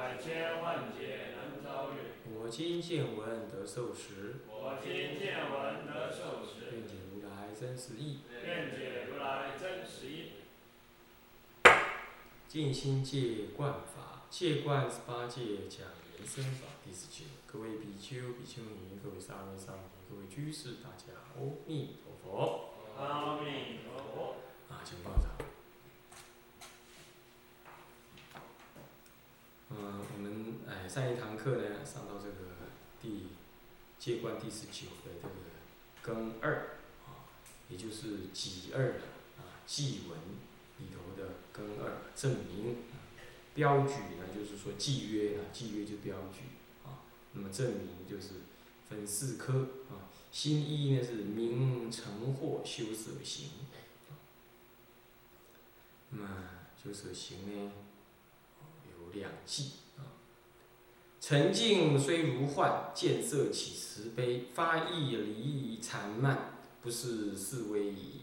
百千万劫难遭遇。我今见闻得受持，我今见闻得受持，愿解如来真实义。愿解如来真实义。静心戒观法，戒观十八戒讲人生法第十九。各位比丘、比丘尼，各位沙弥、沙弥，各位居士，大家阿弥陀佛。阿弥陀佛。啊，请放掌。嗯，我们哎上一堂课呢，上到这个第戒观第十九的这个庚二啊，也就是己二啊祭文里头的庚二证明啊。标举呢，就是说契约呢，契约就标举啊。那么证明就是分四科啊。新一呢是明成惑修舍行。那么修舍行呢两记啊。沉静虽如幻，见色起慈悲，发意离缠慢，不是是为矣。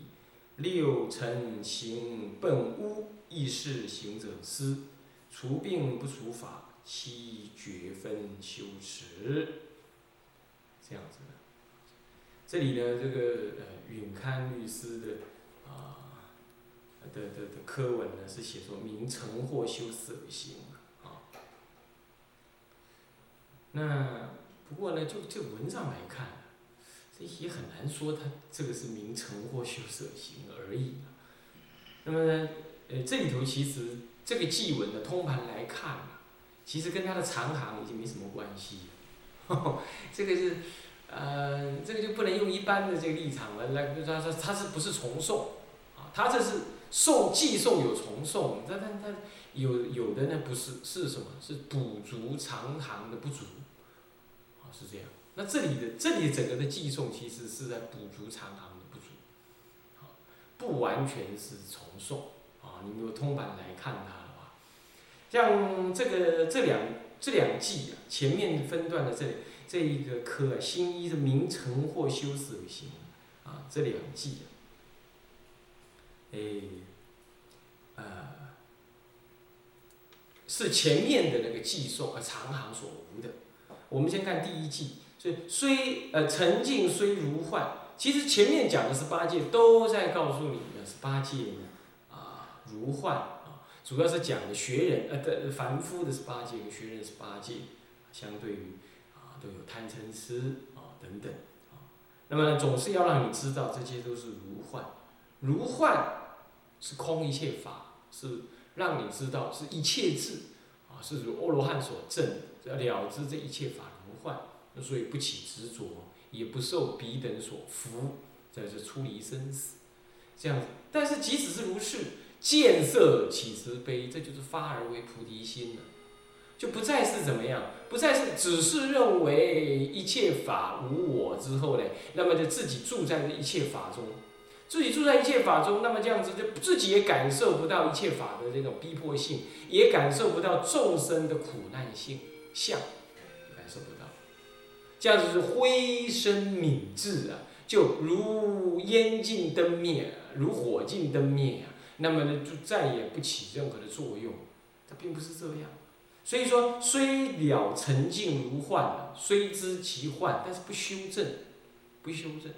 六尘行本污，亦是行者思。除病不除法，七绝分修持。这样子的。这里呢，这个呃允堪律师的啊的的的科文呢，是写说明成或修色行啊。那不过呢，就这文上来看，这也很难说他这个是名成或修舍行而已。那么呢，呃，这里头其实。这个祭文的通盘来看，其实跟他的长行已经没什么关系。这个是，呃，这个就不能用一般的这个立场来来，他他他是不是重诵啊？他这是诵寄诵有重诵，但但但有有的呢不是是什么？是补足长行的不足，是这样。那这里的这里整个的寄送其实是在补足长行的不足，啊，不完全是重送啊。你如果通版来看它的话。像这个这两这两季啊，前面分段的这这一个科啊，新一的名成或修舍行啊，这两季啊，哎，呃，是前面的那个寄送啊长行所无的。我们先看第一季，所以虽呃沉静虽如幻，其实前面讲的是八戒，都在告诉你的是八戒呢啊如幻啊。主要是讲的学人，呃的凡夫的是八戒，跟学人是八戒，相对于啊都有贪嗔痴啊等等啊。那么总是要让你知道，这些都是如幻，如幻是空一切法，是让你知道是一切智，是如阿罗汉所证，要了知这一切法如幻，所以不起执着，也不受彼等所服，在这出离生死，这样子。但是即使是如是。见色起慈悲，这就是发而为菩提心了，就不再是怎么样，不再是只是认为一切法无我之后呢，那么就自己住在这一切法中，自己住在一切法中，那么这样子就自己也感受不到一切法的这种逼迫性，也感受不到众生的苦难性相，感受不到，这样子是灰身泯智啊，就如烟尽灯灭，如火尽灯灭啊。那么呢，就再也不起任何的作用，它并不是这样。所以说，虽了沉静如幻了，虽知其幻，但是不修正，不修正，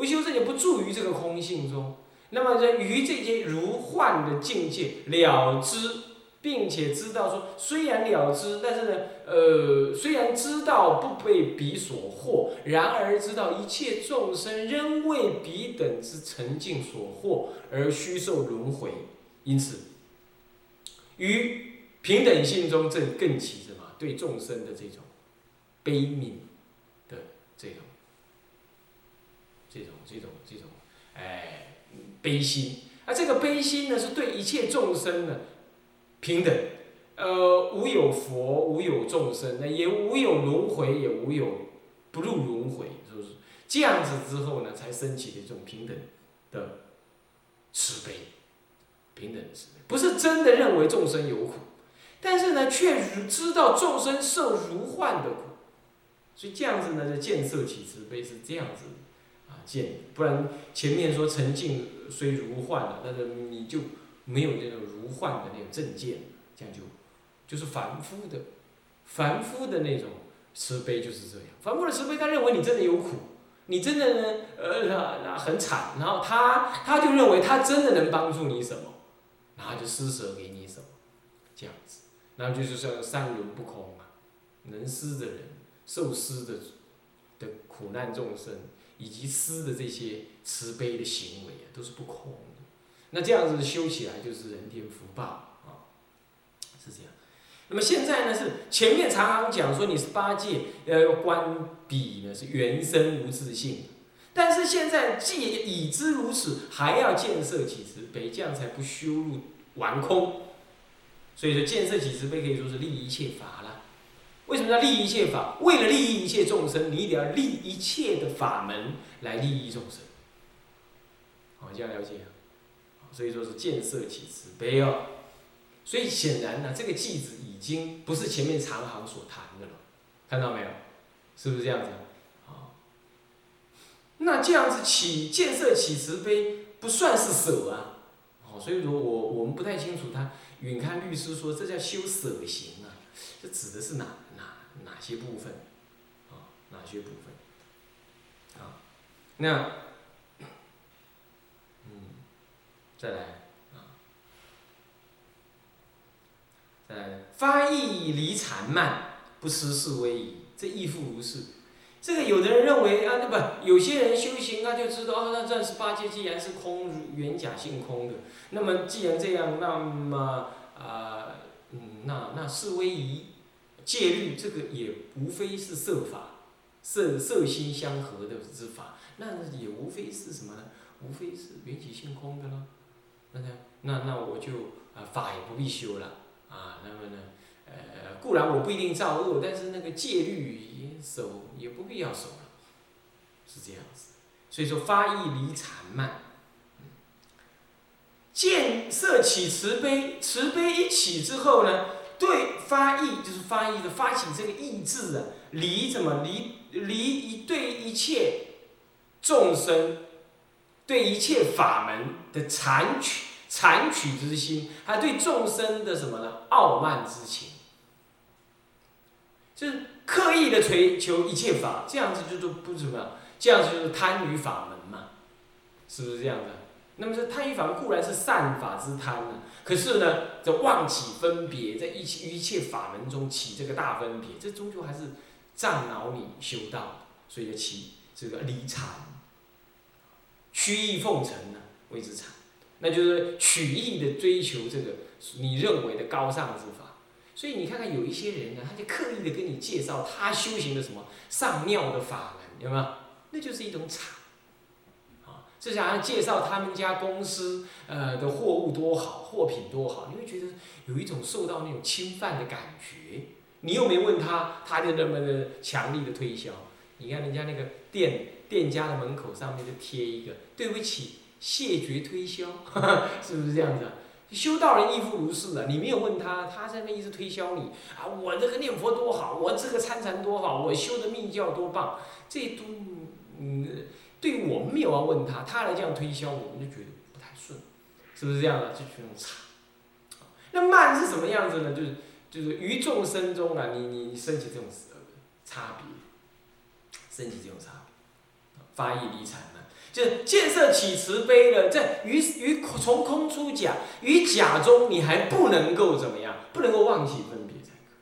不修正也不住于这个空性中。那么在于这些如幻的境界了知。并且知道说，虽然了知，但是呢，呃，虽然知道不被彼所惑，然而知道一切众生仍为彼等之沉静所惑而虚受轮回，因此，于平等性中正更起什么？对众生的这种悲悯的这种、这种、这种、这种，哎，悲心。而这个悲心呢，是对一切众生呢。平等，呃，无有佛，无有众生，那也无有轮回，也无有不入轮回，是不是？这样子之后呢，才升起的这种平等的慈悲，平等的慈悲，不是真的认为众生有苦，但是呢，却知道众生受如幻的苦，所以这样子呢，就建设起慈悲是这样子见，不然前面说沉静虽如幻了，但是你就没有那种如幻的那种正见，这样就就是凡夫的，凡夫的那种慈悲就是这样，凡夫的慈悲，他认为你真的有苦。你真的呢？呃，那那很惨，然后他他就认为他真的能帮助你什么，然后就施舍给你什么，这样子，然后就是说三轮不空啊，能施的人，受施的的苦难众生，以及施的这些慈悲的行为啊，都是不空的。那这样子修起来就是人天福报啊，是这样。那么现在呢是前面常常讲说你是八戒，呃，观彼呢是原生无自性，但是现在既已知如此，还要建设起慈悲，这样才不修入完空。所以说建设起慈悲可以说是利一切法。为什么叫利益一切法？为了利益一切众生，你一定要利一切的法门来利益众生。好，这样了解。所以说是建设起慈悲哦。所以显然呢，这个句子已经不是前面长行所谈的了，看到没有？是不是这样子？啊，那这样子起建设起慈悲，不算是舍啊。哦，所以说我我们不太清楚他允康律师说这叫修舍行啊，这指的是哪哪哪些部分？啊，哪些部分？啊，那，嗯，再来。啊，再来，发意离禅慢，不失是威仪，这亦复如是。这个有的人认为啊，那不，有些人修行啊，就知道啊，那钻石八戒既然是空，原假性空的，那么既然这样，那么啊，嗯，那那是威仪戒律，这个也无非是色法，色色心相合的之法，那也无非是什么呢？无非是缘起性空的了。那那那那我就啊，法也不必修了。啊，那么呢，呃，固然我不一定造恶，但是那个戒律也守，也不必要守了，是这样子。所以说发意离禅慢，建设起慈悲，慈悲一起之后呢，对发意就是发意的发起这个意志啊，离怎么离离一对一切众生，对一切法门的残取。残取之心，还对众生的什么呢？傲慢之情，就是刻意的追求一切法，这样子就都不怎么样，这样子就是贪于法门嘛，是不是这样的？那么这贪欲法门固然是善法之贪呢，可是呢，这妄起分别，在一切一切法门中起这个大分别，这终究还是障恼你修道，所以起这个离禅，曲意奉承呢，谓之禅。那就是曲意的追求这个你认为的高尚之法，所以你看看有一些人呢，他就刻意的跟你介绍他修行的什么上妙的法门，有没有？那就是一种禅，就想要介绍他们家公司呃的货物多好，货品多好，你会觉得有一种受到那种侵犯的感觉。你又没问他，他就那么的强力的推销。你看人家那个店店家的门口上面就贴一个，对不起。谢绝推销，是不是这样子？修道人亦复如是的，你没有问他，他在那一直推销你啊！我这个念佛多好，我这个参禅多好，我修的密教多棒，这都嗯，对我们没有要问他，他来这样推销，我们就觉得不太顺，是不是这样的？就觉得差。那慢是什么样子呢？就是就是于众生中啊，你你升起这种差别，升起这种差别，发意离禅。就是建设起慈悲了，在于于从空出假，于假中你还不能够怎么样？不能够忘记分别才可。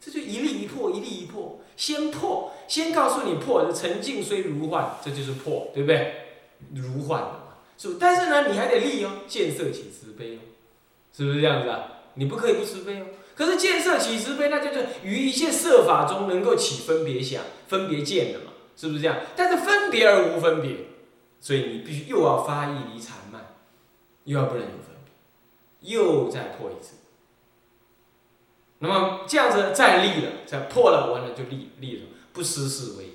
这就一粒一破，一粒一破，先破，先告诉你破的沉静虽如幻，这就是破，对不对？如幻的嘛，是不但是呢，你还得立哦，见色起慈悲哦，是不是这样子啊？你不可以不慈悲哦。可是见色起慈悲，那就是于一切设法中能够起分别想、分别见的嘛，是不是这样？但是分别而无分别。所以你必须又要发意离禅慢，又要不能有分别，又再破一次，那么这样子再立了，再破了，完了就立立了，不失是为宜。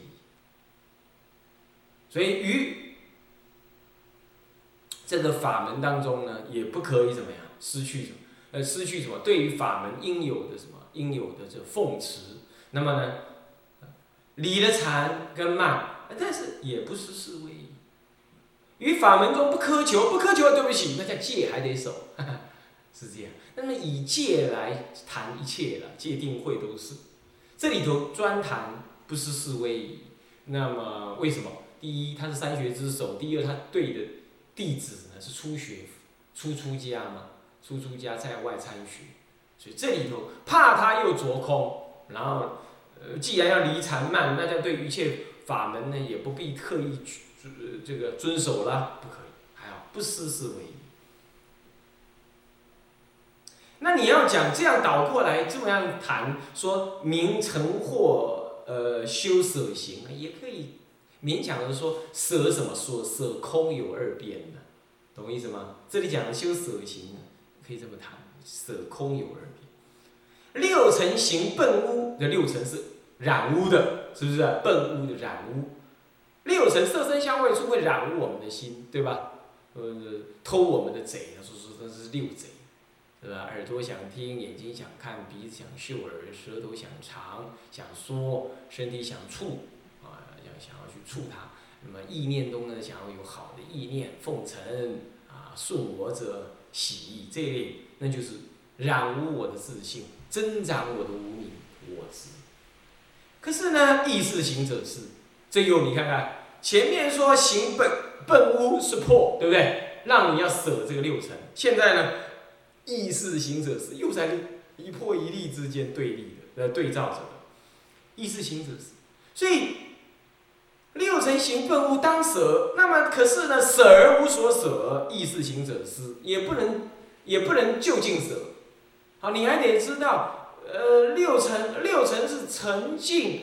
所以于这个法门当中呢，也不可以怎么样失去什么，呃，失去什么？对于法门应有的什么应有的这奉持，那么呢，理了禅跟慢，但是也不失是为宜。于法门中不苛求，不苛求，对不起，那叫戒还得守，是这样。那么以戒来谈一切了，戒定慧都是。这里头专谈不失是为宜。那么为什么？第一，他是三学之首；第二，他对的弟子呢是初学、初出家嘛，初出家在外参学，所以这里头怕他又着空，然后呃，既然要离禅慢，那就对一切法门呢也不必刻意去这个遵守了，不可以，还好不失是为宜。那你要讲这样倒过来这么样谈，说名成或呃修舍行，也可以勉强的说舍什么说舍空有二边的，懂我意思吗？这里讲的修舍行，可以这么谈，舍空有二边。六尘行笨污，这六尘是染污的，是不是？笨污的染污，六尘色身香味触会染污我们的心，对吧？呃，偷我们的贼，说说这是六贼。对吧？耳朵想听，眼睛想看，鼻子想嗅，耳舌头想尝，想说，身体想触，啊，要想要去触它。那么意念中呢，想要有好的意念，奉承啊，顺我者喜这一类，那就是染污我的自信，增长我的无名我执。可是呢，意识行者是，这又你看看，前面说行本本污是破，对不对？让你要舍这个六尘，现在呢？意识行者是又在一破一立之间对立的，呃，对照着的。意识行者是，所以六尘行愤物当舍，那么可是呢，舍而无所舍，意识行者是也不能也不能就近舍。好，你还得知道，呃，六尘六尘是沉静，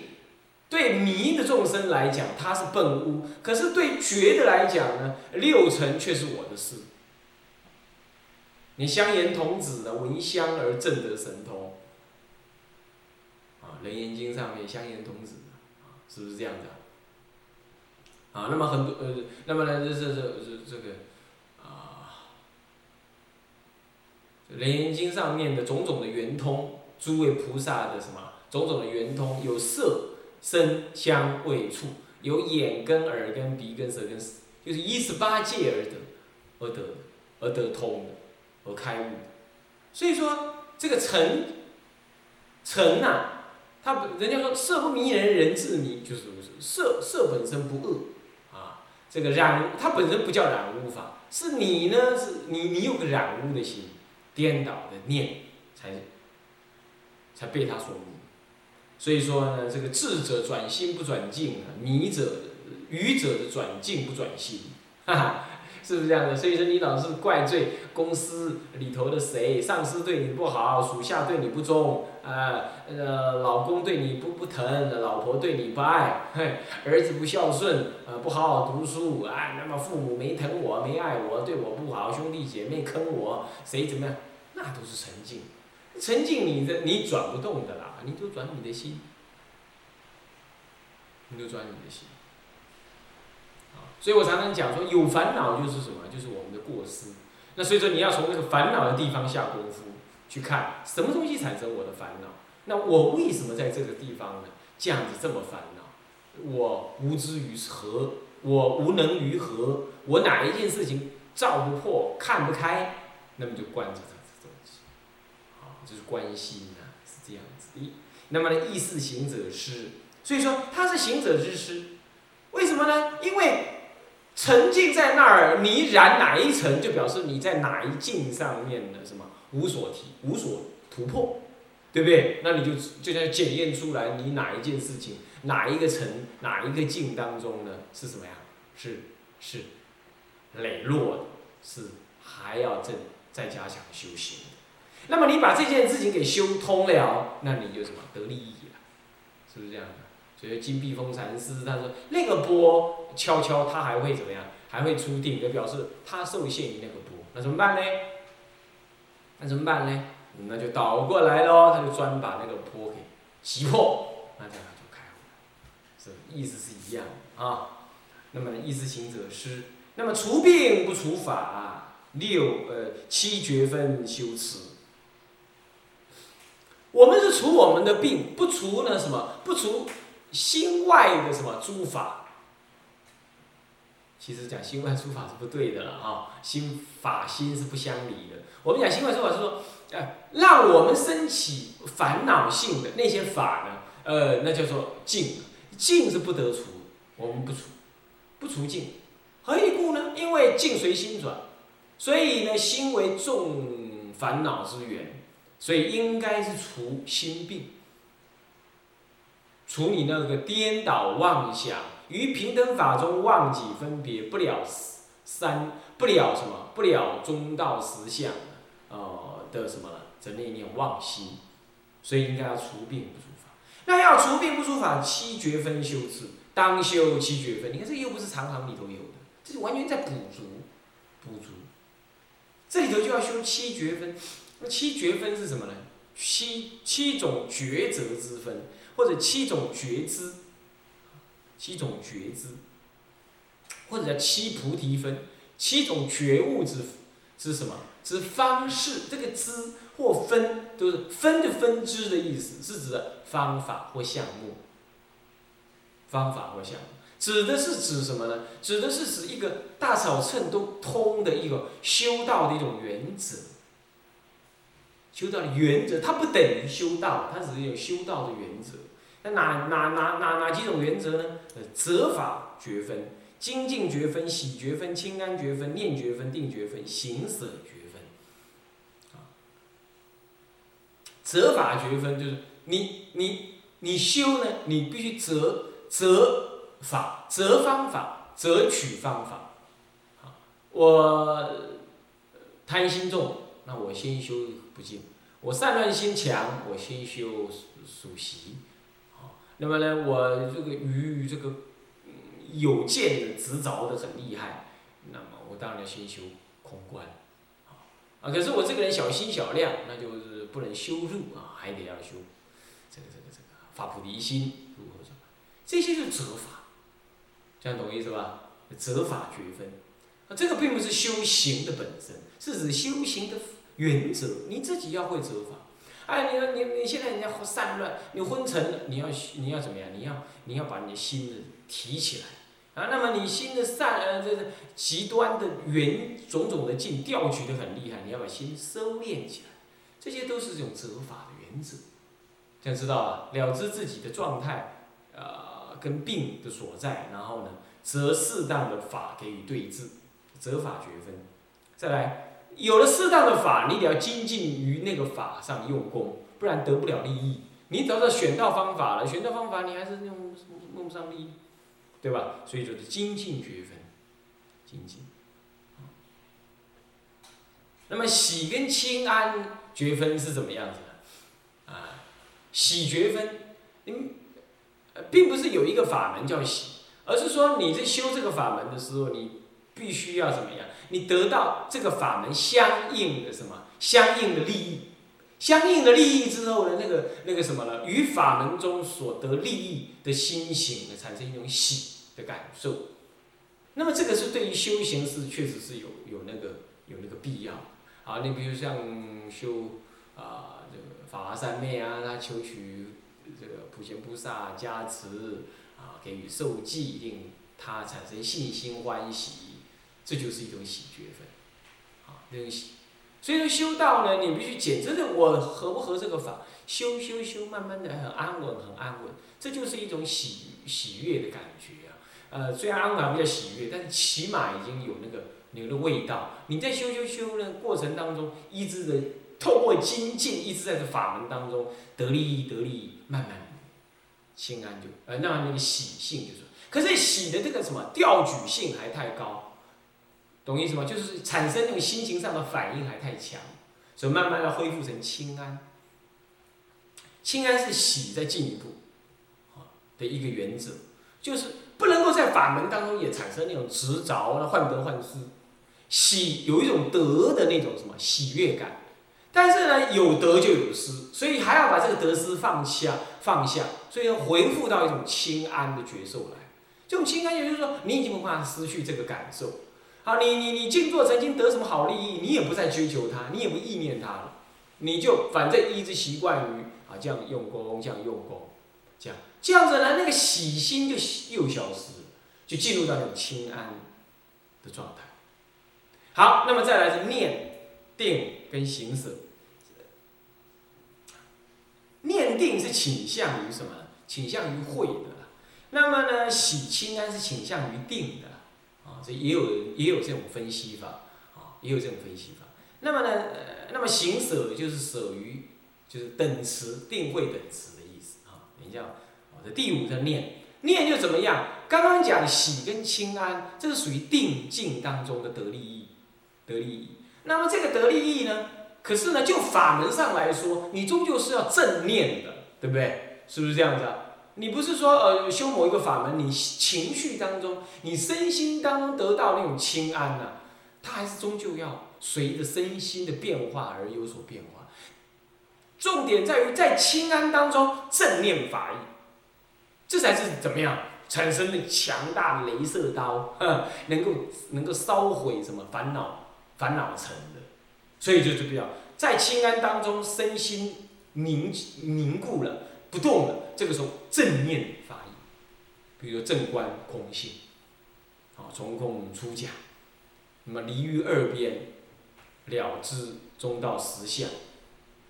对迷的众生来讲，它是笨屋；可是对觉的来讲呢，六尘却是我的事。你香言童子呢，闻香而正得神通。啊，《楞严经》上面香言童子，啊，是不是这样的？啊，那么很多呃，那么呢，这这这这这个啊，《楞严经》上面的种种的圆通，诸位菩萨的什么种种的圆通，有色、声、香、味、触，有眼根、耳根、鼻根、舌根，就是一十八界而得，而得，而得通的。而开悟，所以说这个尘，尘呐，他人家说色不迷人人自迷，就是色色本身不恶，啊，这个染它本身不叫染污法，是你呢是你你有个染污的心，颠倒的念，才才被他所迷，所以说呢，这个智者转心不转境啊，迷者愚者的转境不转心，哈哈。是不是这样的？所以说你老是怪罪公司里头的谁，上司对你不好，属下对你不忠，啊，呃，老公对你不不疼，老婆对你不爱，嘿，儿子不孝顺，呃，不好好读书，啊，那么父母没疼我，没爱我，对我不好，兄弟姐妹坑我，谁怎么样？那都是沉静，沉静你的你转不动的啦，你就转你的心，你就转你的心。所以我常常讲说，有烦恼就是什么？就是我们的过失。那所以说，你要从那个烦恼的地方下功夫去看，什么东西产生我的烦恼？那我为什么在这个地方呢？这样子这么烦恼？我无知于何？我无能于何？我哪一件事情照不破、看不开？那么就惯着这这东西。啊，就是关心呐，是这样子。的，那么呢，意识行者师，所以说他是行者之师，为什么呢？因为。沉浸在那儿，你染哪一层，就表示你在哪一境上面的什么无所提、无所突破，对不对？那你就就在检验出来，你哪一件事情、哪一个层、哪一个境当中呢？是什么呀？是是磊落的，是还要再再加强修行。那么你把这件事情给修通了，那你就什么得利益了？是不是这样的？所以金碧峰禅师他说那个波。悄悄，他还会怎么样？还会出定，就表示他受限于那个波。那怎么办呢？那怎么办呢？那就倒过来喽，他就专把那个波给击破，那这样就开悟了，是意思是一样啊。那么意思行者师，那么除病不除法，六呃七绝分修持。我们是除我们的病，不除呢什么？不除心外的什么诸法。其实讲心外诸法是不对的了啊，心法心是不相离的。我们讲心外诸法是说，哎，让我们升起烦恼性的那些法呢，呃，那叫做净，净是不得除，我们不除。不除净，何以故呢？因为境随心转，所以呢，心为众烦恼之源，所以应该是除心病，除你那个颠倒妄想，于平等法中忘记分别不了三不了什么不了中道实相，呃的什么的念念妄心，所以应该要除病不除法。那要除病不除法，七绝分修持。当修七绝分，你看这又不是常行里头有的，这是完全在补足，补足。这里头就要修七绝分，那七绝分是什么呢？七七种抉择之分，或者七种觉知，七种觉知，或者叫七菩提分，七种觉悟之之什么？之方式。这个知或分都是分的分支的意思，是指的方法或项目。方法或项目，指的是指什么呢？指的是指一个大小乘都通的一个修道的一种原则。修道的原则，它不等于修道，它只是有修道的原则。那哪哪哪哪哪几种原则呢？呃，责法觉分、精进觉分、喜觉分、清安绝分、念觉分、定觉分、行舍觉分。啊，则法觉分就是你你你修呢，你必须择。择法，择方法，择取方法。啊，我贪心重，那我先修不净；我散乱心强，我先修属习。啊，那么呢，我这个于这个有见的执着的很厉害，那么我当然先修空观。啊，可是我这个人小心小量，那就是不能修入啊，还得要修这个这个这个发菩提心。如何说这些是折法，这样懂意思吧？折法觉分，啊，这个并不是修行的本身，是指修行的原则。你自己要会折法。哎，你你你现在人家散乱，你昏沉了，你要你要怎么样？你要你要把你的心提起来啊。那么你心的散呃，这个极端的原种种的境调取的很厉害，你要把心收敛起来。这些都是这种折法的原则。这样知道了，了知自己的状态，呃。跟病的所在，然后呢，择适当的法给予对治，折法觉分。再来，有了适当的法，你得要精进于那个法上用功，不然得不了利益。你找到选到方法了，选到方法你还是用用不上利益，对吧？所以就是精进觉分，精进。那么喜跟清安觉分是怎么样子的？啊，喜觉分，嗯。并不是有一个法门叫喜，而是说你在修这个法门的时候，你必须要怎么样？你得到这个法门相应的什么？相应的利益，相应的利益之后呢？那个那个什么呢？与法门中所得利益的心行，产生一种喜的感受。那么这个是对于修行是确实是有有那个有那个必要。啊，你比如像修啊这个法华三昧啊，他求取。这个普贤菩萨加持啊，给予受记，令他产生信心欢喜，这就是一种喜觉分，啊，那种喜。所以说修道呢，你必须检测的我合不合这个法，修修修，慢慢的很安稳，很安稳，这就是一种喜喜悦的感觉啊。呃，虽然安稳比较喜悦，但是起码已经有那个有的味道。你在修修修的过程当中，一直的透过精进，一直在这法门当中得利益，得利益。慢慢，心安就呃，那那个喜性就是，可是喜的这个什么调举性还太高，懂意思吗？就是产生那种心情上的反应还太强，所以慢慢要恢复成清安。清安是喜在进一步，的一个原则，就是不能够在法门当中也产生那种执着、患得患失。喜有一种得的那种什么喜悦感，但是呢，有得就有失，所以还要把这个得失放下，放下，所以要回复到一种清安的觉受来。这种清安，也就是说，你已经不怕失去这个感受。好，你你你静坐曾经得什么好利益，你也不再追求它，你也不意念它了，你就反正一直习惯于啊这样用功，这样用功，这样这样子呢，那个喜心就又消失，就进入到那种清安的状态。好，那么再来是念、定跟行舍。念定是倾向于什么？倾向于会的。那么呢，喜清安是倾向于定的。这也有也有这种分析法。啊，也有这种分析法。那么呢，呃，那么行舍就是舍于，就是等持定慧等持的意思。啊，等一下，啊，这第五个念，念就怎么样？刚刚讲喜跟清安，这是属于定境当中的得利益。得利益，那么这个得利益呢？可是呢，就法门上来说，你终究是要正念的，对不对？是不是这样子啊？你不是说呃修某一个法门，你情绪当中，你身心当中得到那种清安呐，它还是终究要随着身心的变化而有所变化。重点在于在清安当中正念法意，这才是怎么样产生的强大的镭射刀，能够能够烧毁什么烦恼。烦恼层的，所以就是比较在清安当中，身心凝凝固了，不动了。这个时候正念发意，比如说正观空性，啊，从空出假，那么离于二边，了知中道实相，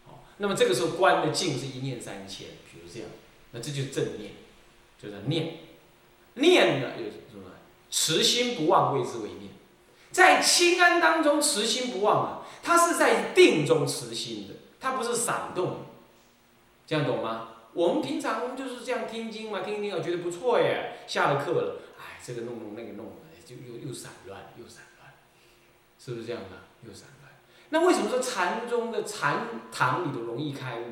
好，那么这个时候观的境是一念三千，比如这样，那这就是正念，就是念，念呢又是什么？持心不忘谓之为念。在清安当中持心不忘啊，它是在定中持心的，它不是闪动，这样懂吗？我们平常就是这样听经嘛，听听啊，觉得不错耶，下了课了，哎，这个弄弄那个弄，就又又散乱，又散乱，是不是这样的？又散乱。那为什么说禅宗的禅堂里头容易开悟，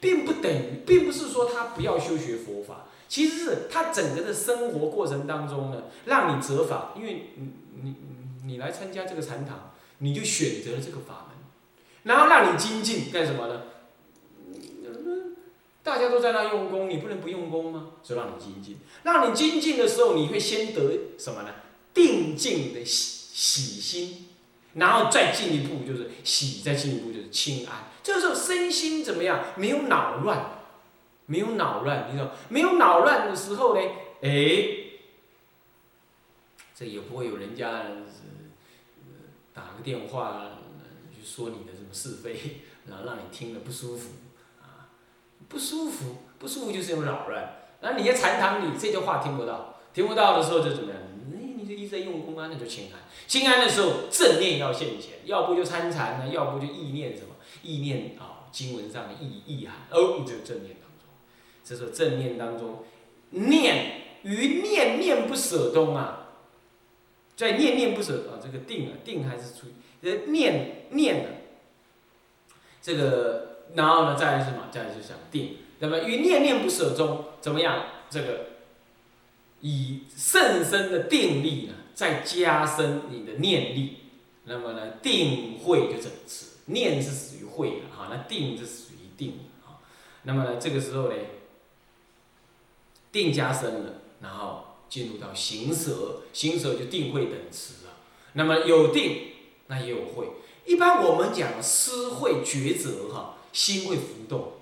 并不等于，并不是说他不要修学佛法，其实是他整个的生活过程当中呢，让你折法，因为你你。你来参加这个禅堂，你就选择了这个法门，然后让你精进干什么呢？大家都在那用功，你不能不用功吗？所以让你精进，让你精进的时候，你会先得什么呢？定静的喜喜心，然后再进一步就是喜，再进一步就是清安。这时候身心怎么样？没有恼乱，没有恼乱，你知道？没有恼乱的时候呢？哎，这也不会有人家。打个电话，就说你的什么是非，然后让你听了不舒服，不舒服，不舒服就是种扰乱。然后你在禅堂里这句话听不到，听不到的时候就怎么样？哎，你就一直在用功啊，那就清安。清安的时候正念要现前，要不就参禅呢，要不就意念什么？意念啊，经文上的意意涵，哦，就正念当中。这时候正念当中，念与念念不舍中啊。在念念不舍啊，这个定啊，定还是处于念念的这个，然后呢，再来是什么？再来就想定。那么于念念不舍中，怎么样？这个以甚深的定力呢，再加深你的念力，那么呢，定慧就整持。念是属于慧的哈，那定是属于定啊。那么呢，这个时候呢，定加深了，然后。进入到行舍，行舍就定慧等持了。那么有定，那也有慧。一般我们讲思慧抉择，哈，心会浮动，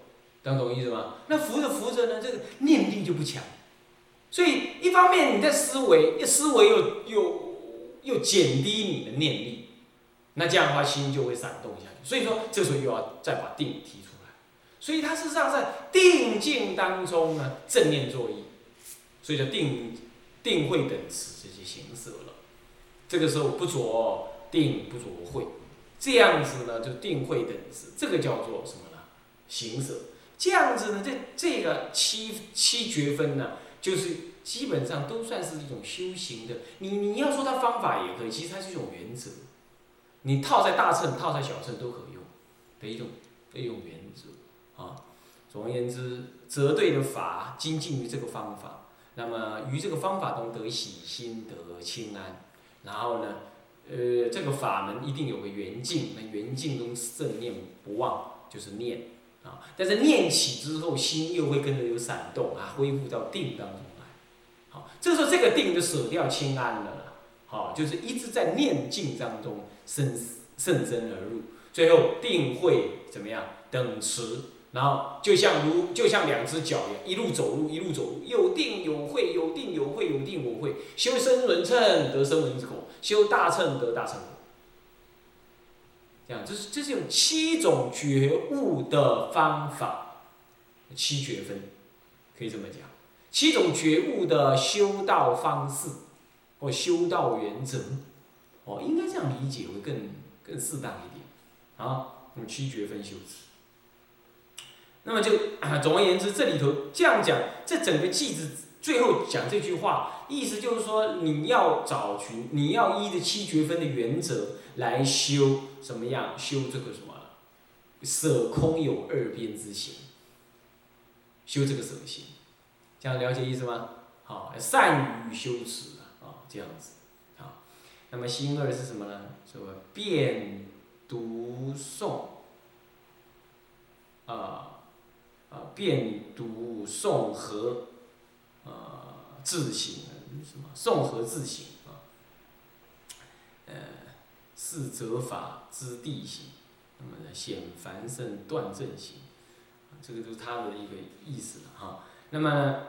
能懂我意思吗？那浮着浮着呢，这个念力就不强。所以一方面你在思维，一思维又又又减低你的念力，那这样的话心就会闪动下去。所以说这时候又要再把定提出来。所以它事实上在定境当中呢，正念作意，所以叫定。定慧等持这些形色了，这个时候不着定不着慧，这样子呢就定慧等持，这个叫做什么呢？行色。这样子呢，这这个七七绝分呢，就是基本上都算是一种修行的。你你要说它方法也可以，其实它是一种原则。你套在大乘、套在小乘都可用的一种一种原则啊。总而言之，择对的法，精进于这个方法。那么于这个方法中得喜心得清安，然后呢，呃，这个法门一定有个圆境，那圆境中正念不忘就是念啊。但是念起之后，心又会跟着有闪动啊，恢复到定当中来。好，这时候这个定就舍掉清安了啦。好，就是一直在念境当中生甚深而入，最后定会怎么样？等持，然后就像如就像两只脚一样，一路走路一路走路，有定有会，有定有会，有定有会，修身轮称得声闻果，修大乘得大乘。这样，这是这是用七种觉悟的方法，七觉分，可以这么讲，七种觉悟的修道方式或修道原则，哦，应该这样理解会更更适当一点啊。用七觉分修持。那么就 总而言之，这里头这样讲，这整个句子最后讲这句话，意思就是说，你要找寻，你要依着七绝分的原则来修什么样？修这个什么？舍空有二边之行，修这个舍心，这样了解意思吗？好，善于修持啊，这样子，好，那么心二是什么呢？说辨读诵，啊。啊，辨读诵和，自省什么？诵和自省啊，呃，四则法之地行，那么呢，显繁盛断正行，这个就是他的一个意思了哈。那么。